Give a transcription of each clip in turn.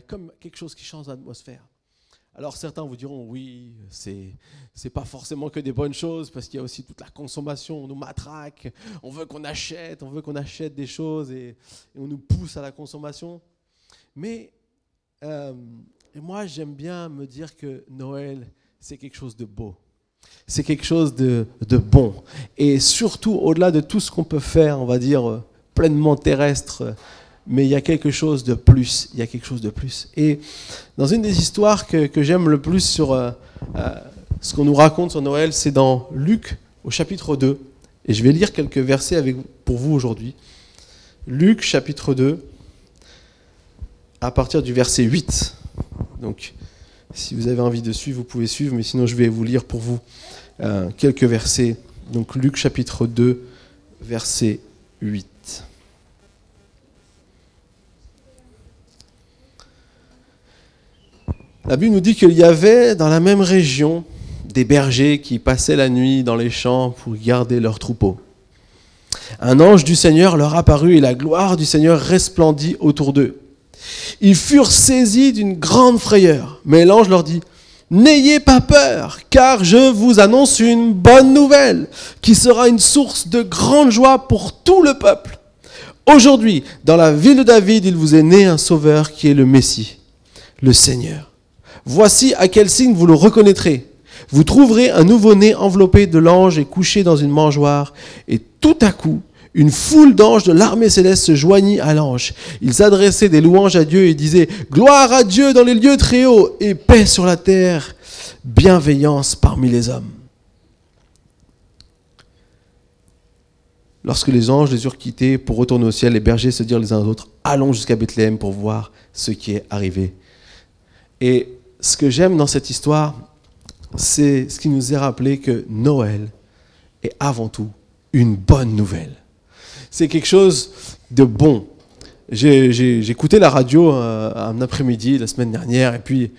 comme quelque chose qui change l'atmosphère. Alors certains vous diront oui, c'est c'est pas forcément que des bonnes choses parce qu'il y a aussi toute la consommation, on nous matraque, on veut qu'on achète, on veut qu'on achète des choses et, on nous pousse à la consommation. Mais euh, moi j'aime bien me dire que Noël c'est quelque chose de beau, c'est quelque chose de, de bon et surtout au-delà de tout ce qu'on peut faire, on va dire pleinement terrestre mais il y a quelque chose de plus. Il y a quelque chose de plus. Et dans une des histoires que, que j'aime le plus sur euh, euh, ce qu'on nous raconte sur Noël, c'est dans Luc au chapitre 2. Et je vais lire quelques versets avec, pour vous aujourd'hui. Luc chapitre 2, à partir du verset 8. Donc, si vous avez envie de suivre, vous pouvez suivre, mais sinon je vais vous lire pour vous euh, quelques versets. Donc Luc chapitre 2, verset 8. La Bible nous dit qu'il y avait dans la même région des bergers qui passaient la nuit dans les champs pour garder leurs troupeaux. Un ange du Seigneur leur apparut et la gloire du Seigneur resplendit autour d'eux. Ils furent saisis d'une grande frayeur, mais l'ange leur dit, N'ayez pas peur, car je vous annonce une bonne nouvelle qui sera une source de grande joie pour tout le peuple. Aujourd'hui, dans la ville de David, il vous est né un sauveur qui est le Messie, le Seigneur. Voici à quel signe vous le reconnaîtrez. Vous trouverez un nouveau-né enveloppé de l'ange et couché dans une mangeoire. Et tout à coup, une foule d'anges de l'armée céleste se joignit à l'ange. Ils adressaient des louanges à Dieu et disaient Gloire à Dieu dans les lieux très hauts et paix sur la terre, bienveillance parmi les hommes. Lorsque les anges les eurent quittés pour retourner au ciel, les bergers se dirent les uns aux autres Allons jusqu'à Bethléem pour voir ce qui est arrivé. Ce que j'aime dans cette histoire, c'est ce qui nous est rappelé que Noël est avant tout une bonne nouvelle. C'est quelque chose de bon. J'ai écouté la radio euh, un après-midi la semaine dernière et puis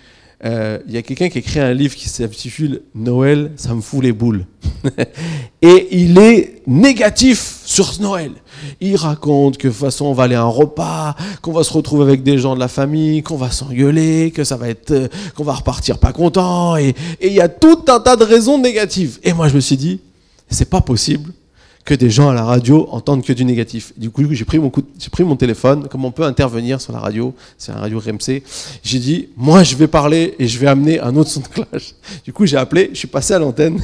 euh, il y a quelqu'un qui a écrit un livre qui s'intitule Noël, ça me fout les boules. et il est négatif sur Noël. Il raconte que de toute façon on va aller à un repas, qu'on va se retrouver avec des gens de la famille, qu'on va s'engueuler, que ça va être, euh, qu'on va repartir pas content. Et il y a tout un tas de raisons négatives. Et moi je me suis dit, c'est pas possible que des gens à la radio entendent que du négatif. Du coup, j'ai pris mon j'ai pris mon téléphone, comme on peut intervenir sur la radio, c'est la radio RMC. J'ai dit, moi, je vais parler et je vais amener un autre son de cloche. Du coup, j'ai appelé, je suis passé à l'antenne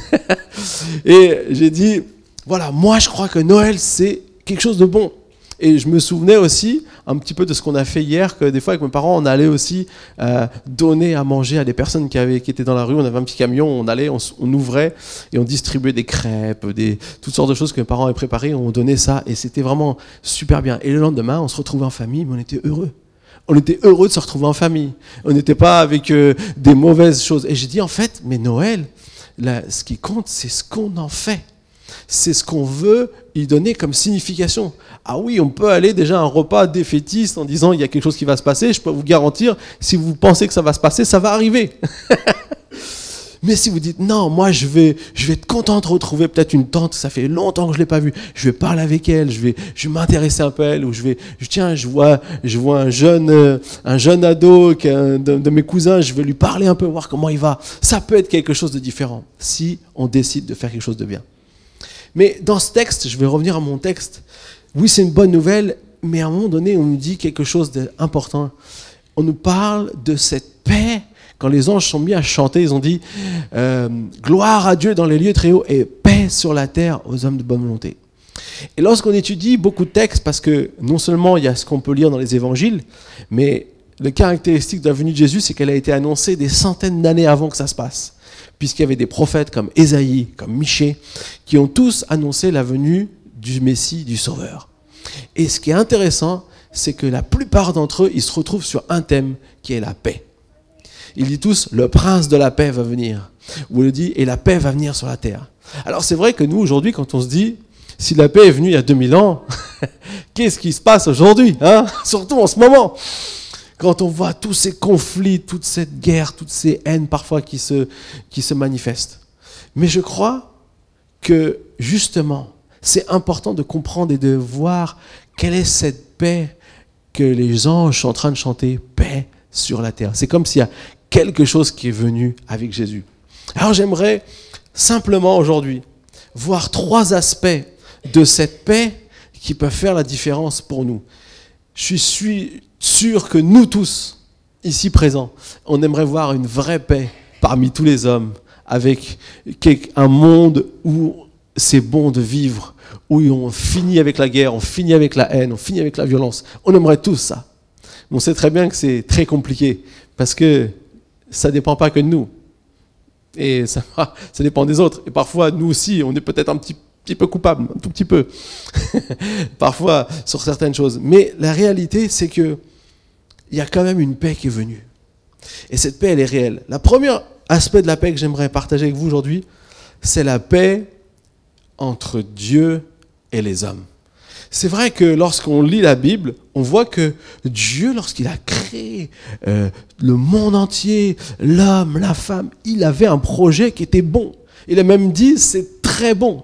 et j'ai dit, voilà, moi, je crois que Noël, c'est quelque chose de bon. Et je me souvenais aussi un petit peu de ce qu'on a fait hier, que des fois avec mes parents, on allait aussi euh, donner à manger à des personnes qui, avaient, qui étaient dans la rue. On avait un petit camion, on allait, on, ouvrait et on distribuait des crêpes, des, toutes sortes de choses que mes parents avaient préparées. On donnait ça et c'était vraiment super bien. Et le lendemain, on se retrouvait en famille, mais on était heureux. On était heureux de se retrouver en famille. On n'était pas avec euh, des mauvaises choses. Et j'ai dit en fait, mais Noël, ce qui compte, c'est ce qu'on en fait c'est ce qu'on veut y donner comme signification. Ah oui, on peut aller déjà à un repas défaitiste en disant il y a quelque chose qui va se passer. Je peux vous garantir, si vous pensez que ça va se passer, ça va arriver. Mais si vous dites non, moi je vais, je vais être content de retrouver peut-être une tante, ça fait longtemps que je l'ai pas vue. Je vais parler avec elle, je vais, je m'intéresser un peu à elle, ou je vais, tiens, je vois, je vois un jeune, euh, un jeune ado de, de mes cousins, je vais lui parler un peu, voir comment il va. Ça peut être quelque chose de différent si on décide de faire quelque chose de bien. Mais dans ce texte, je vais revenir à mon texte. Oui, c'est une bonne nouvelle, mais à un moment donné, on nous dit quelque chose d'important. On nous parle de cette paix. Quand les anges sont mis à chanter, ils ont dit euh, Gloire à Dieu dans les lieux très hauts et paix sur la terre aux hommes de bonne volonté. Et lorsqu'on étudie beaucoup de textes, parce que non seulement il y a ce qu'on peut lire dans les évangiles, mais le caractéristique de la venue de Jésus, c'est qu'elle a été annoncée des centaines d'années avant que ça se passe puisqu'il y avait des prophètes comme Ésaïe, comme Michée, qui ont tous annoncé la venue du Messie, du Sauveur. Et ce qui est intéressant, c'est que la plupart d'entre eux, ils se retrouvent sur un thème qui est la paix. Ils disent tous, le prince de la paix va venir. Ou il dit, et la paix va venir sur la terre. Alors c'est vrai que nous, aujourd'hui, quand on se dit, si la paix est venue il y a 2000 ans, qu'est-ce qui se passe aujourd'hui hein? Surtout en ce moment quand on voit tous ces conflits, toute cette guerre, toutes ces haines parfois qui se, qui se manifestent. Mais je crois que justement, c'est important de comprendre et de voir quelle est cette paix que les anges sont en train de chanter, paix sur la terre. C'est comme s'il y a quelque chose qui est venu avec Jésus. Alors j'aimerais simplement aujourd'hui voir trois aspects de cette paix qui peuvent faire la différence pour nous. Je suis sûr que nous tous, ici présents, on aimerait voir une vraie paix parmi tous les hommes, avec un monde où c'est bon de vivre, où on finit avec la guerre, on finit avec la haine, on finit avec la violence. On aimerait tous ça. on sait très bien que c'est très compliqué, parce que ça ne dépend pas que de nous. Et ça, ça dépend des autres. Et parfois, nous aussi, on est peut-être un petit, petit peu coupable, un tout petit peu, parfois sur certaines choses. Mais la réalité, c'est que il y a quand même une paix qui est venue. Et cette paix, elle est réelle. La première aspect de la paix que j'aimerais partager avec vous aujourd'hui, c'est la paix entre Dieu et les hommes. C'est vrai que lorsqu'on lit la Bible, on voit que Dieu, lorsqu'il a créé euh, le monde entier, l'homme, la femme, il avait un projet qui était bon. Il a même dit, c'est très bon.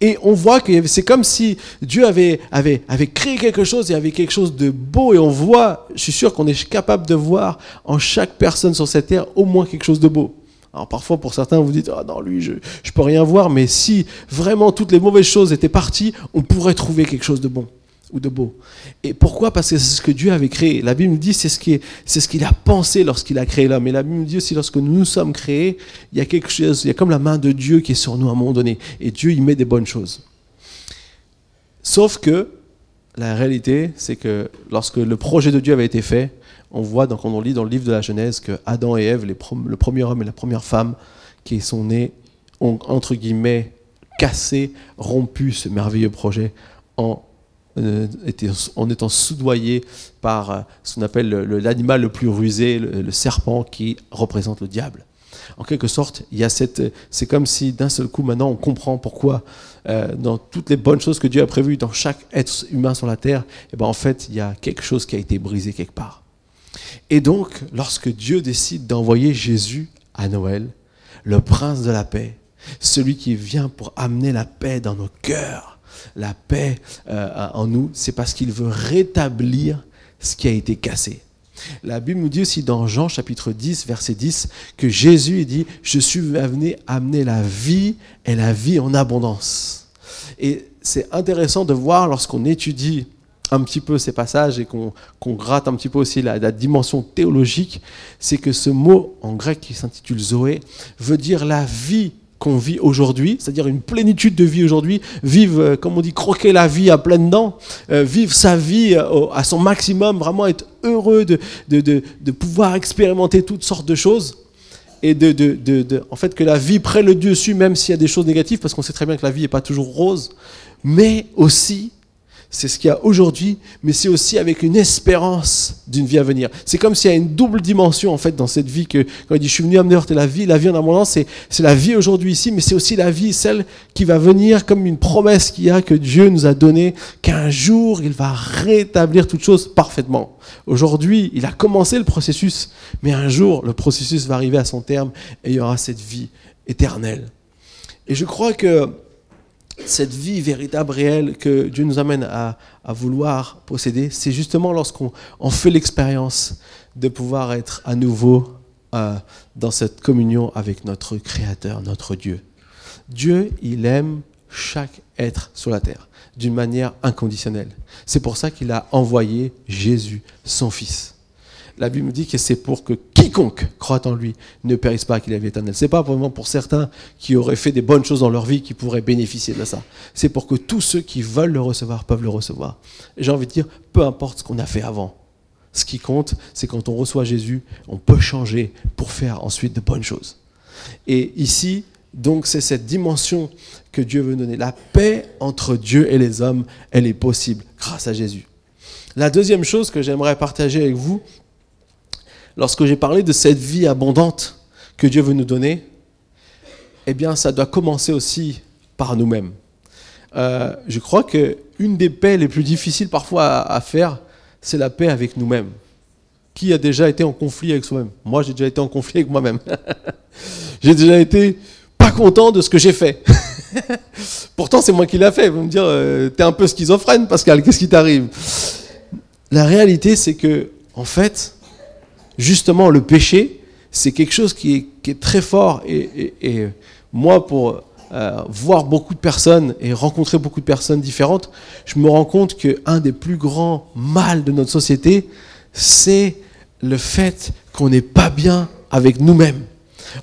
Et on voit que c'est comme si Dieu avait, avait, avait créé quelque chose et avait quelque chose de beau. Et on voit, je suis sûr qu'on est capable de voir en chaque personne sur cette terre au moins quelque chose de beau. Alors parfois pour certains vous dites ah non lui je je peux rien voir mais si vraiment toutes les mauvaises choses étaient parties on pourrait trouver quelque chose de bon ou de beau. Et pourquoi? Parce que c'est ce que Dieu avait créé. La Bible nous dit c'est ce qui c'est ce qu'il a pensé lorsqu'il a créé l'homme. Et la Bible nous dit aussi lorsque nous nous sommes créés, il y a quelque chose, il y a comme la main de Dieu qui est sur nous à un moment donné. Et Dieu y met des bonnes choses. Sauf que la réalité, c'est que lorsque le projet de Dieu avait été fait, on voit, donc on lit dans le livre de la Genèse que Adam et Ève, le premier homme et la première femme qui sont nés, ont entre guillemets cassé, rompu ce merveilleux projet en, en étant soudoyés par euh, ce qu'on appelle l'animal le, plus rusé, le, serpent qui représente le diable. En quelque sorte, il y a cette, c'est comme si d'un seul coup maintenant on comprend pourquoi euh, dans toutes les bonnes choses que Dieu a prévues dans chaque être humain sur la terre, eh ben en fait il y a quelque chose qui a été brisé quelque part. Et donc, lorsque Dieu décide d'envoyer Jésus à Noël, le prince de la paix, celui qui vient pour amener la paix dans nos cœurs, la paix euh, en nous, c'est parce qu'il veut rétablir ce qui a été cassé. La Bible nous dit aussi dans Jean chapitre 10, verset 10, que Jésus dit, je suis venu amener la vie et la vie en abondance. Et c'est intéressant de voir lorsqu'on étudie un petit peu ces passages et qu'on gratte un petit peu aussi la, dimension théologique, c'est que ce mot en grec qui s'intitule Zoé veut dire la vie qu'on vit aujourd'hui, c'est-à-dire une plénitude de vie aujourd'hui, vivre, euh, comme on dit, croquer la vie à pleines dents, euh, vivre sa vie euh, à son maximum, vraiment être heureux de, de, de, pouvoir expérimenter toutes sortes de choses et de, de, en fait que la vie prenne le dessus même s'il y a des choses négatives, parce qu'on sait très bien que la vie n'est pas toujours rose, mais aussi c'est ce qu'il y a aujourd'hui, mais c'est aussi avec une espérance d'une vie à venir. C'est comme s'il y a une double dimension en fait dans cette vie que quand il dit je suis venu amener la vie, la vie en abondance, c'est, c'est la vie aujourd'hui ici, mais c'est aussi la vie celle qui va venir comme une promesse qu'il y a que Dieu nous a donnée qu'un jour il va rétablir toutes choses parfaitement. Aujourd'hui, il a commencé le processus, mais un jour le processus va arriver à son terme et il y aura cette vie éternelle. Et je crois que cette vie véritable, réelle que Dieu nous amène à, vouloir posséder, c'est justement lorsqu'on fait l'expérience de pouvoir être à nouveau euh, dans cette communion avec notre Créateur, notre Dieu. Dieu, il aime chaque être sur la terre d'une manière inconditionnelle. C'est pour ça qu'il a envoyé Jésus, son Fils la Bible dit que c'est pour que quiconque croit en lui ne périsse pas qu'il ait vie éternelle. C'est pas vraiment pour certains qui auraient fait des bonnes choses dans leur vie qui pourraient bénéficier de ça. C'est pour que tous ceux qui veulent le recevoir peuvent le recevoir. J'ai envie de dire, peu importe ce qu'on a fait avant. Ce qui compte, c'est quand on reçoit Jésus, on peut changer pour faire ensuite de bonnes choses. Et ici, donc c'est cette dimension que Dieu veut donner. La paix entre Dieu et les hommes, elle est possible grâce à Jésus. La deuxième chose que j'aimerais partager avec vous, lorsque j'ai parlé de cette vie abondante que Dieu veut nous donner, eh bien, ça doit commencer aussi par nous-mêmes. Euh, je crois qu'une des paix les plus difficiles parfois à, faire, c'est la paix avec nous-mêmes. Qui a déjà été en conflit avec soi-même? Moi, j'ai déjà été en conflit avec moi-même. j'ai déjà été pas content de ce que j'ai fait. Pourtant, c'est moi qui l'ai fait. Vous me dire, euh, t'es un peu schizophrène, Pascal, qu'est-ce qui t'arrive? La réalité, c'est que, en fait, justement, le péché, c'est quelque chose qui est, très fort. Et, moi, pour euh, voir beaucoup de personnes et rencontrer beaucoup de personnes différentes, je me rends compte qu'un des plus grands mal de notre société, c'est le fait qu'on n'est pas bien avec nous-mêmes.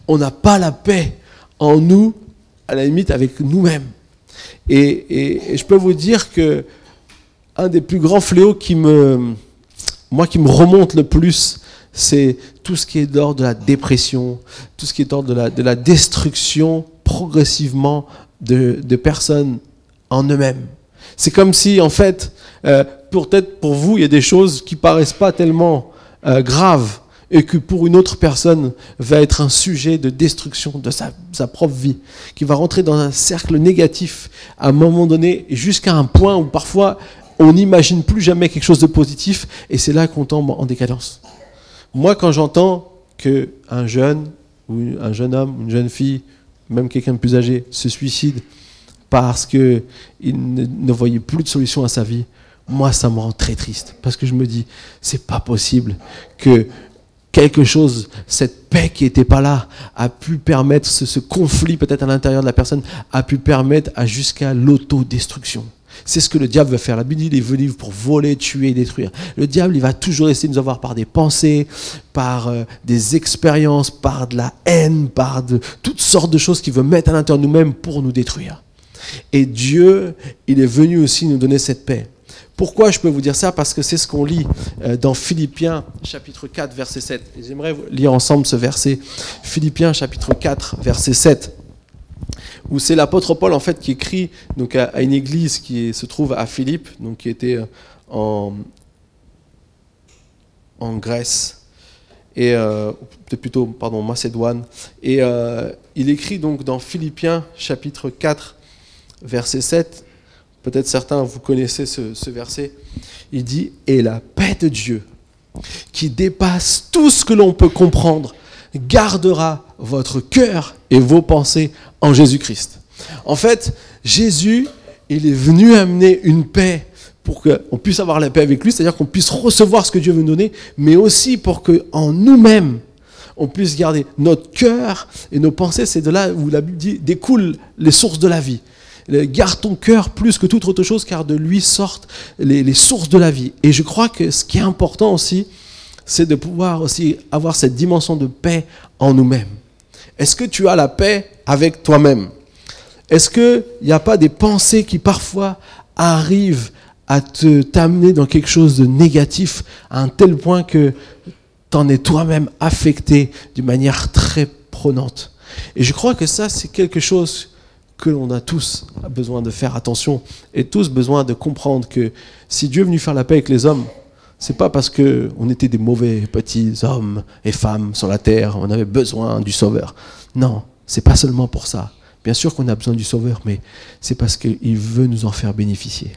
On n'a pas la paix en nous, à la limite avec nous-mêmes. Et, je peux vous dire que un des plus grands fléaux qui me, moi, qui me remonte le plus, c'est tout ce qui est d'ordre de la dépression, tout ce qui est d'ordre de la, de la destruction progressivement de, personnes en eux-mêmes. C'est comme si, en fait, euh, peut-être pour vous, il y a des choses qui paraissent pas tellement euh, graves et que pour une autre personne va être un sujet de destruction de sa propre vie, qui va rentrer dans un cercle négatif à un moment donné, jusqu'à un point où parfois on n'imagine plus jamais quelque chose de positif, et c'est là qu'on tombe en décadence. Moi, quand j'entends qu'un jeune, ou un jeune homme, une jeune fille, même quelqu'un de plus âgé, se suicide parce qu'il ne, ne voyait plus de solution à sa vie, moi, ça me rend très triste. Parce que je me dis, c'est pas possible que quelque chose, cette paix qui n'était pas là, a pu permettre, ce, conflit peut-être à l'intérieur de la personne, a pu permettre à jusqu'à l'autodestruction. C'est ce que le diable veut faire. La Bible dit il est venu pour voler, tuer détruire. Le diable, il va toujours essayer de nous avoir par des pensées, par euh, des expériences, par de la haine, par de toutes sortes de choses qu'il veut mettre à l'intérieur de nous-mêmes pour nous détruire. Et Dieu, il est venu aussi nous donner cette paix. Pourquoi je peux vous dire ça? Parce que c'est ce qu'on lit euh, dans Philippiens chapitre 4 verset 7. J'aimerais lire ensemble ce verset. Philippiens chapitre 4 verset 7 où c'est l'apôtre Paul en fait qui écrit donc à, une église qui se trouve à Philippe, donc qui était euh, en, Grèce et euh, plutôt pardon Macédoine et il écrit donc dans Philippiens chapitre 4 verset 7 Peut-être certains, vous connaissez ce, verset. Il dit, et la paix de Dieu, qui dépasse tout ce que l'on peut comprendre, gardera votre cœur et vos pensées en Jésus-Christ. En fait, Jésus, il est venu amener une paix pour qu'on puisse avoir la paix avec lui, c'est-à-dire qu'on puisse recevoir ce que Dieu veut nous donner, mais aussi pour qu'en nous-mêmes, on puisse garder notre cœur et nos pensées. C'est de là où la Bible dit découlent les sources de la vie. Garde ton cœur plus que toute autre chose, car de lui sortent les, sources de la vie. Et je crois que ce qui est important aussi, c'est de pouvoir aussi avoir cette dimension de paix en nous-mêmes. Est-ce que tu as la paix avec toi-même? Est-ce qu'il n'y a pas des pensées qui parfois arrivent à te t'amener dans quelque chose de négatif à un tel point que tu en es toi-même affecté d'une manière très prenante? Et je crois que ça, c'est quelque chose que l'on a tous besoin de faire attention et tous besoin de comprendre que si Dieu est venu faire la paix avec les hommes, c'est pas parce que on était des mauvais petits hommes et femmes sur la terre, on avait besoin du Sauveur. Non, c'est pas seulement pour ça. Bien sûr qu'on a besoin du Sauveur, mais c'est parce qu'il veut nous en faire bénéficier.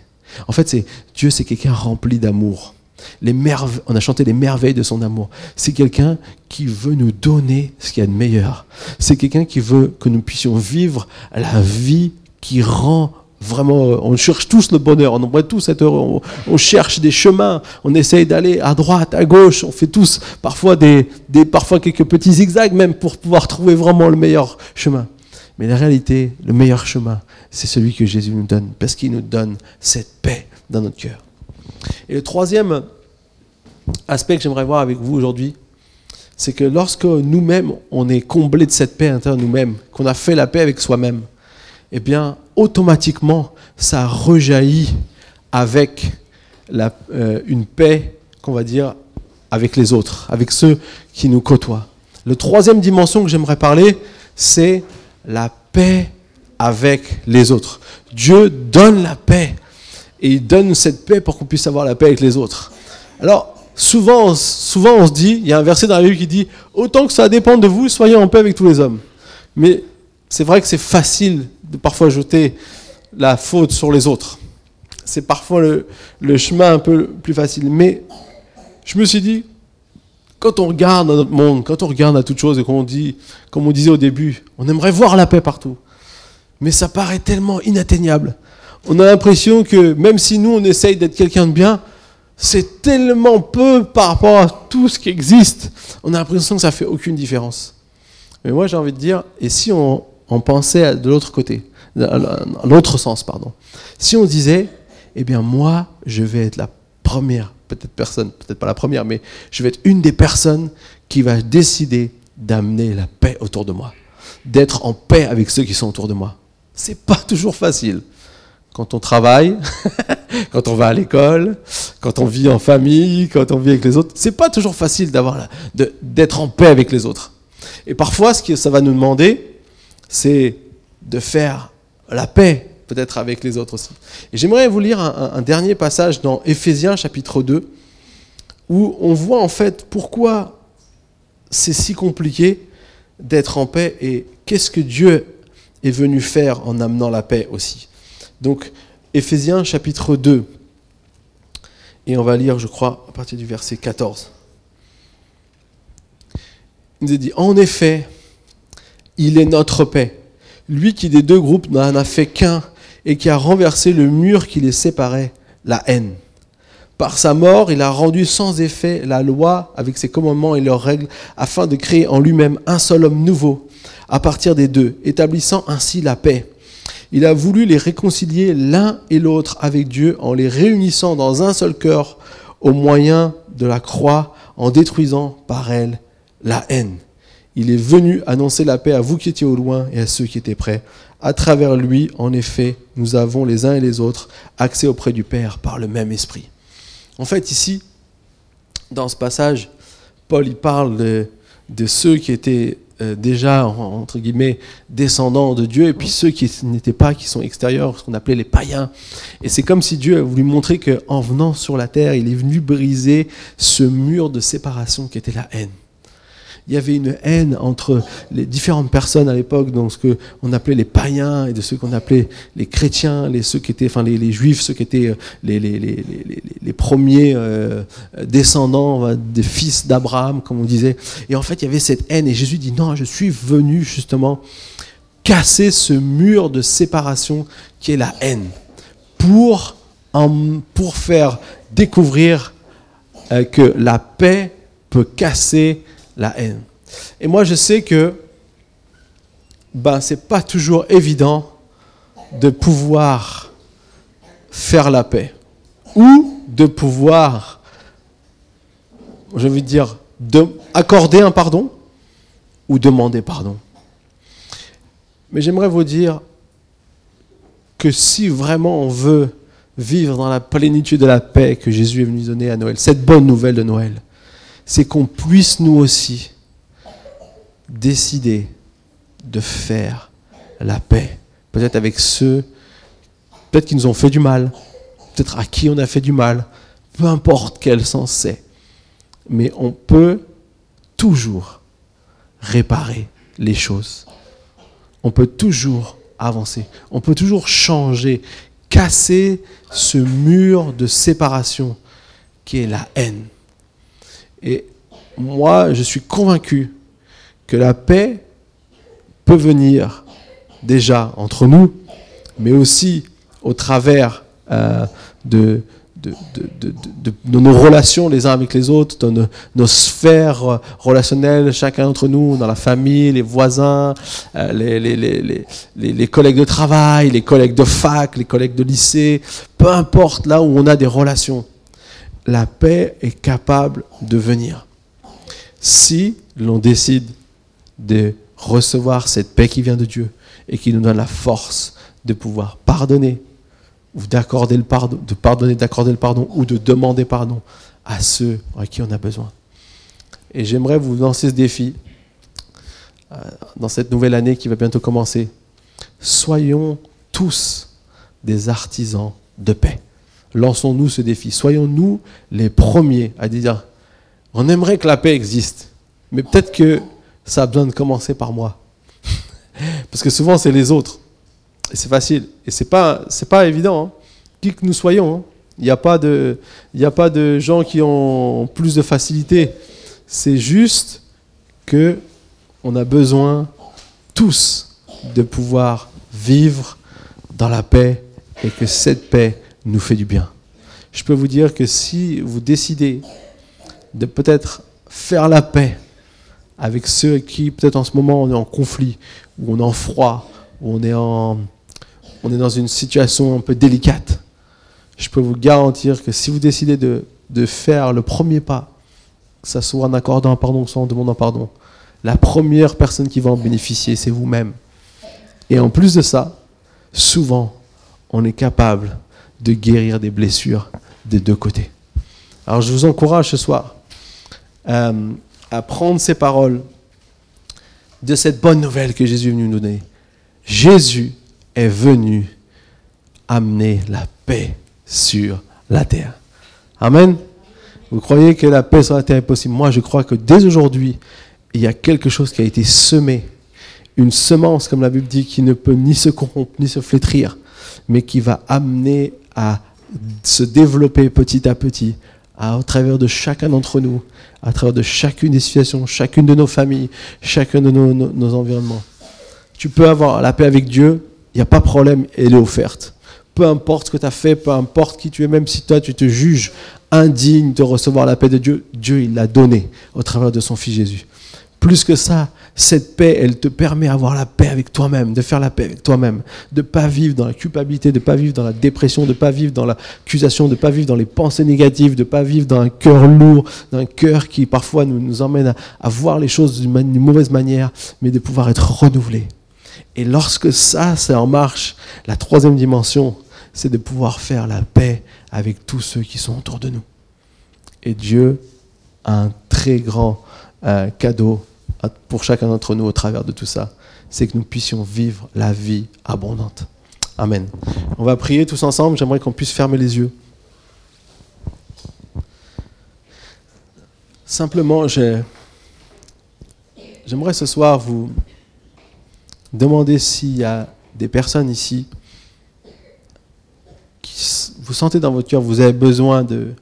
En fait, Dieu, c'est quelqu'un rempli d'amour on a chanté les merveilles de son amour. C'est quelqu'un qui veut nous donner ce qu'il y a de meilleur. C'est quelqu'un qui veut que nous puissions vivre la vie qui rend vraiment, on cherche tous le bonheur, on aimerait tous être heureux, on, cherche des chemins, on essaye d'aller à droite, à gauche, on fait tous parfois des, parfois quelques petits zigzags même pour pouvoir trouver vraiment le meilleur chemin. Mais la réalité, le meilleur chemin, c'est celui que Jésus nous donne, parce qu'il nous donne cette paix dans notre cœur. Et le troisième aspect que j'aimerais voir avec vous aujourd'hui, c'est que lorsque nous-mêmes, on est comblés de cette paix intérieure nous-mêmes, qu'on a fait la paix avec soi-même, eh bien, automatiquement, ça rejaillit avec la, euh, une paix, qu'on va dire, avec les autres, avec ceux qui nous côtoient. Le troisième dimension que j'aimerais parler, c'est la paix avec les autres. Dieu donne la paix et il donne cette paix pour qu'on puisse avoir la paix avec les autres. Alors, souvent, souvent on se dit, il y a un verset dans la Bible qui dit, autant que ça dépend de vous, soyez en paix avec tous les hommes. Mais c'est vrai que c'est facile de parfois jeter la faute sur les autres. C'est parfois le, chemin un peu plus facile. Mais je me suis dit, quand on regarde dans notre monde, quand on regarde à toute chose et qu'on dit, comme on disait au début, on aimerait voir la paix partout. Mais ça paraît tellement inatteignable on a l'impression que même si nous, on essaye d'être quelqu'un de bien, c'est tellement peu par rapport à tout ce qui existe. On a l'impression que ça fait aucune différence. Mais moi, j'ai envie de dire, et si on, pensait de l'autre côté, dans l'autre sens, pardon. Si on disait, eh bien, moi, je vais être la première, peut-être personne, peut-être pas la première, mais je vais être une des personnes qui va décider d'amener la paix autour de moi, d'être en paix avec ceux qui sont autour de moi. C'est pas toujours facile quand on travaille, quand on va à l'école, quand on vit en famille, quand on vit avec les autres. C'est pas toujours facile d'avoir, d'être en paix avec les autres. Et parfois, ce que ça va nous demander, c'est de faire la paix, peut-être avec les autres aussi. Et j'aimerais vous lire un, dernier passage dans Éphésiens chapitre 2, où on voit en fait pourquoi c'est si compliqué d'être en paix et qu'est-ce que Dieu est venu faire en amenant la paix aussi. Donc, Éphésiens chapitre 2, et on va lire, je crois, à partir du verset 14. Il nous dit, en effet, il est notre paix, lui qui des deux groupes n'en a fait qu'un et qui a renversé le mur qui les séparait, la haine. Par sa mort, il a rendu sans effet la loi avec ses commandements et leurs règles, afin de créer en lui-même un seul homme nouveau, à partir des deux, établissant ainsi la paix il a voulu les réconcilier l'un et l'autre avec Dieu en les réunissant dans un seul cœur au moyen de la croix, en détruisant par elle la haine. Il est venu annoncer la paix à vous qui étiez au loin et à ceux qui étaient près. À travers lui, en effet, nous avons les uns et les autres accès auprès du Père par le même esprit. En fait, ici, dans ce passage, Paul il parle de, ceux qui étaient euh, déjà, entre guillemets, descendants de Dieu, et puis ceux qui n'étaient pas, qui sont extérieurs, ce qu'on appelait les païens. Et c'est comme si Dieu a voulu montrer qu'en venant sur la terre, il est venu briser ce mur de séparation qui était la haine il y avait une haine entre les différentes personnes à l'époque, donc ce qu'on appelait les païens et de ceux qu'on appelait les chrétiens, les, ceux qui étaient, enfin les, juifs, ceux qui étaient euh, les, premiers euh, descendants des fils d'Abraham, comme on disait. Et en fait, il y avait cette haine. Et Jésus dit, non, je suis venu justement casser ce mur de séparation qui est la haine, pour, pour faire découvrir euh, que la paix peut casser la haine. Et moi, je sais que ben, ce n'est pas toujours évident de pouvoir faire la paix ou de pouvoir, je veux dire, de, accorder un pardon ou demander pardon. Mais j'aimerais vous dire que si vraiment on veut vivre dans la plénitude de la paix que Jésus est venu donner à Noël, cette bonne nouvelle de Noël, c'est qu'on puisse nous aussi décider de faire la paix. Peut-être avec ceux, peut-être qui nous ont fait du mal, peut-être à qui on a fait du mal, peu importe quel sens c'est. Mais on peut toujours réparer les choses. On peut toujours avancer. On peut toujours changer, casser ce mur de séparation qui est la haine. Et moi, je suis convaincu que la paix peut venir déjà entre nous, mais aussi au travers euh, de, nos relations les uns avec les autres, de nos, sphères relationnelles, chacun d'entre nous, dans la famille, les voisins, euh, les, les, collègues de travail, les collègues de fac, les collègues de lycée, peu importe là où on a des relations la paix est capable de venir. Si l'on décide de recevoir cette paix qui vient de Dieu et qui nous donne la force de pouvoir pardonner ou d'accorder le pardon, de pardonner, d'accorder le pardon ou de demander pardon à ceux à qui on a besoin. Et j'aimerais vous lancer ce défi euh, dans cette nouvelle année qui va bientôt commencer. Soyons tous des artisans de paix lançons-nous ce défi. Soyons-nous les premiers à dire, on aimerait que la paix existe, mais peut-être que ça a besoin de commencer par moi. Parce que souvent, c'est les autres. Et c'est facile. Et c'est pas, pas évident. Hein. Qui que nous soyons, hein. il n'y a, pas de, a pas de gens qui ont plus de facilité. C'est juste que on a besoin tous de pouvoir vivre dans la paix et que cette paix nous fait du bien. je peux vous dire que si vous décidez de peut-être faire la paix avec ceux qui, peut-être en ce moment, on est en conflit, ou on est en froid, ou on est, en, on est dans une situation un peu délicate, je peux vous garantir que si vous décidez de, de faire le premier pas, que ce soit en accordant un pardon, soit en demandant pardon, la première personne qui va en bénéficier, c'est vous-même. Et en plus de ça, souvent, on est capable de guérir des blessures des deux côtés. Alors je vous encourage ce soir euh, à prendre ces paroles de cette bonne nouvelle que Jésus est venu nous donner. Jésus est venu amener la paix sur la terre. Amen. Vous croyez que la paix sur la terre est possible? Moi, je crois que dès aujourd'hui, il y a quelque chose qui a été semé, une semence, comme la Bible dit, qui ne peut ni se corrompre, ni se flétrir, mais qui va amener à se développer petit à petit à, travers de chacun d'entre nous, à travers de chacune des situations, chacune de nos familles, chacun de nos, environnements. Tu peux avoir la paix avec Dieu, il n'y a pas de problème, elle est offerte. Peu importe ce que tu as fait, peu importe qui tu es, même si toi tu te juges indigne de recevoir la paix de Dieu, Dieu il l'a donné au travers de son Fils Jésus. Plus que ça, cette paix, elle te permet d'avoir la paix avec toi-même, de faire la paix avec toi-même, de pas vivre dans la culpabilité, de pas vivre dans la dépression, de pas vivre dans l'accusation, de pas vivre dans les pensées négatives, de pas vivre dans un cœur lourd, d'un cœur qui parfois nous, nous emmène à, voir les choses d'une mauvaise manière, mais de pouvoir être renouvelé. Et lorsque ça, c'est en marche, la troisième dimension, c'est de pouvoir faire la paix avec tous ceux qui sont autour de nous. Et Dieu a un très grand euh, cadeau pour chacun d'entre nous au travers de tout ça, c'est que nous puissions vivre la vie abondante. Amen. On va prier tous ensemble. J'aimerais qu'on puisse fermer les yeux. Simplement, j'aimerais ce soir vous demander s'il y a des personnes ici qui vous sentez dans votre cœur, vous avez besoin de,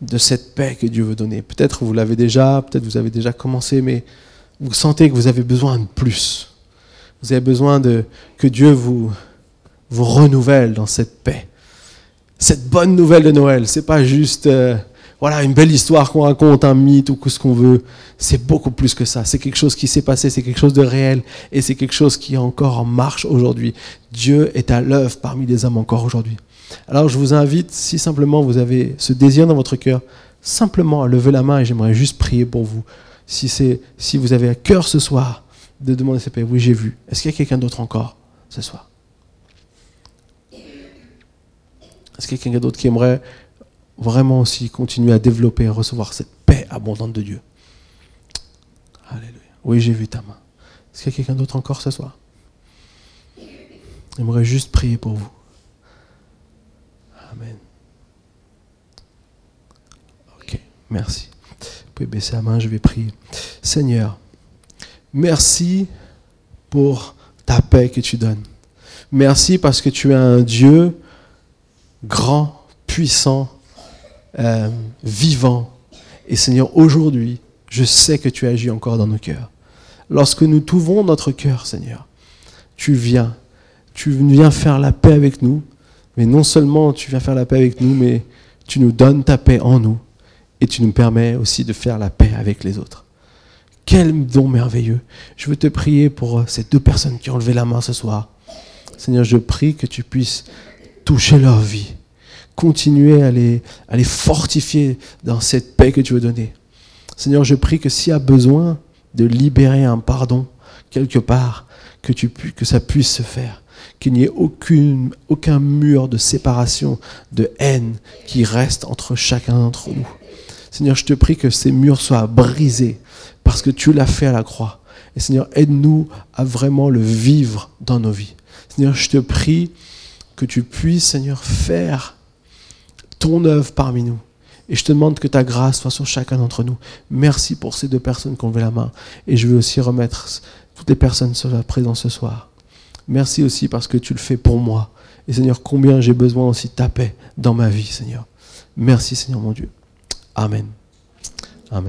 de cette paix que Dieu veut donner. Peut-être vous l'avez déjà, peut-être vous avez déjà commencé, mais vous sentez que vous avez besoin de plus. Vous avez besoin de que Dieu vous, vous renouvelle dans cette paix. Cette bonne nouvelle de Noël, c'est pas juste euh, voilà une belle histoire qu'on raconte, un mythe ou ce qu'on veut. C'est beaucoup plus que ça. C'est quelque chose qui s'est passé, c'est quelque chose de réel et c'est quelque chose qui est encore en marche aujourd'hui. Dieu est à l'œuvre parmi les hommes encore aujourd'hui. Alors je vous invite, si simplement vous avez ce désir dans votre cœur, simplement à lever la main et j'aimerais juste prier pour vous. Si, si vous avez à cœur ce soir de demander cette paix, oui j'ai vu. Est-ce qu'il y a quelqu'un d'autre encore ce soir? Est-ce qu'il y a quelqu'un d'autre qui aimerait vraiment aussi continuer à développer et recevoir cette paix abondante de Dieu? Alléluia. Oui, j'ai vu ta main. Est-ce qu'il y a quelqu'un d'autre encore ce soir? J'aimerais juste prier pour vous. Amen. Ok, merci. Vous pouvez baisser la main, je vais prier. Seigneur, merci pour ta paix que tu donnes. Merci parce que tu es un Dieu grand, puissant, euh, vivant. Et Seigneur, aujourd'hui, je sais que tu agis encore dans nos cœurs. Lorsque nous t'ouvrons notre cœur, Seigneur, tu viens. Tu viens faire la paix avec nous mais non seulement tu viens faire la paix avec nous, mais tu nous donnes ta paix en nous. Et tu nous permets aussi de faire la paix avec les autres. Quel don merveilleux. Je veux te prier pour ces deux personnes qui ont levé la main ce soir. Seigneur, je prie que tu puisses toucher leur vie. Continuer à les, fortifier dans cette paix que tu veux donner. Seigneur, je prie que s'il y a besoin de libérer un pardon quelque part, que ça puisse se faire qu'il n'y ait aucune, aucun mur de séparation, de haine qui reste entre chacun d'entre nous. Seigneur, je te prie que ces murs soient brisés parce que tu l'as fait à la croix. Et Seigneur, aide-nous à vraiment le vivre dans nos vies. Seigneur, je te prie que tu puisses, Seigneur, faire ton œuvre parmi nous. Et je te demande que ta grâce soit sur chacun d'entre nous. Merci pour ces deux personnes qui ont levé la main. Et je veux aussi remettre toutes les personnes présence ce soir. Merci aussi parce que tu le fais pour moi. Et Seigneur, combien j'ai besoin aussi de ta paix dans ma vie, Seigneur. Merci, Seigneur mon Dieu. Amen.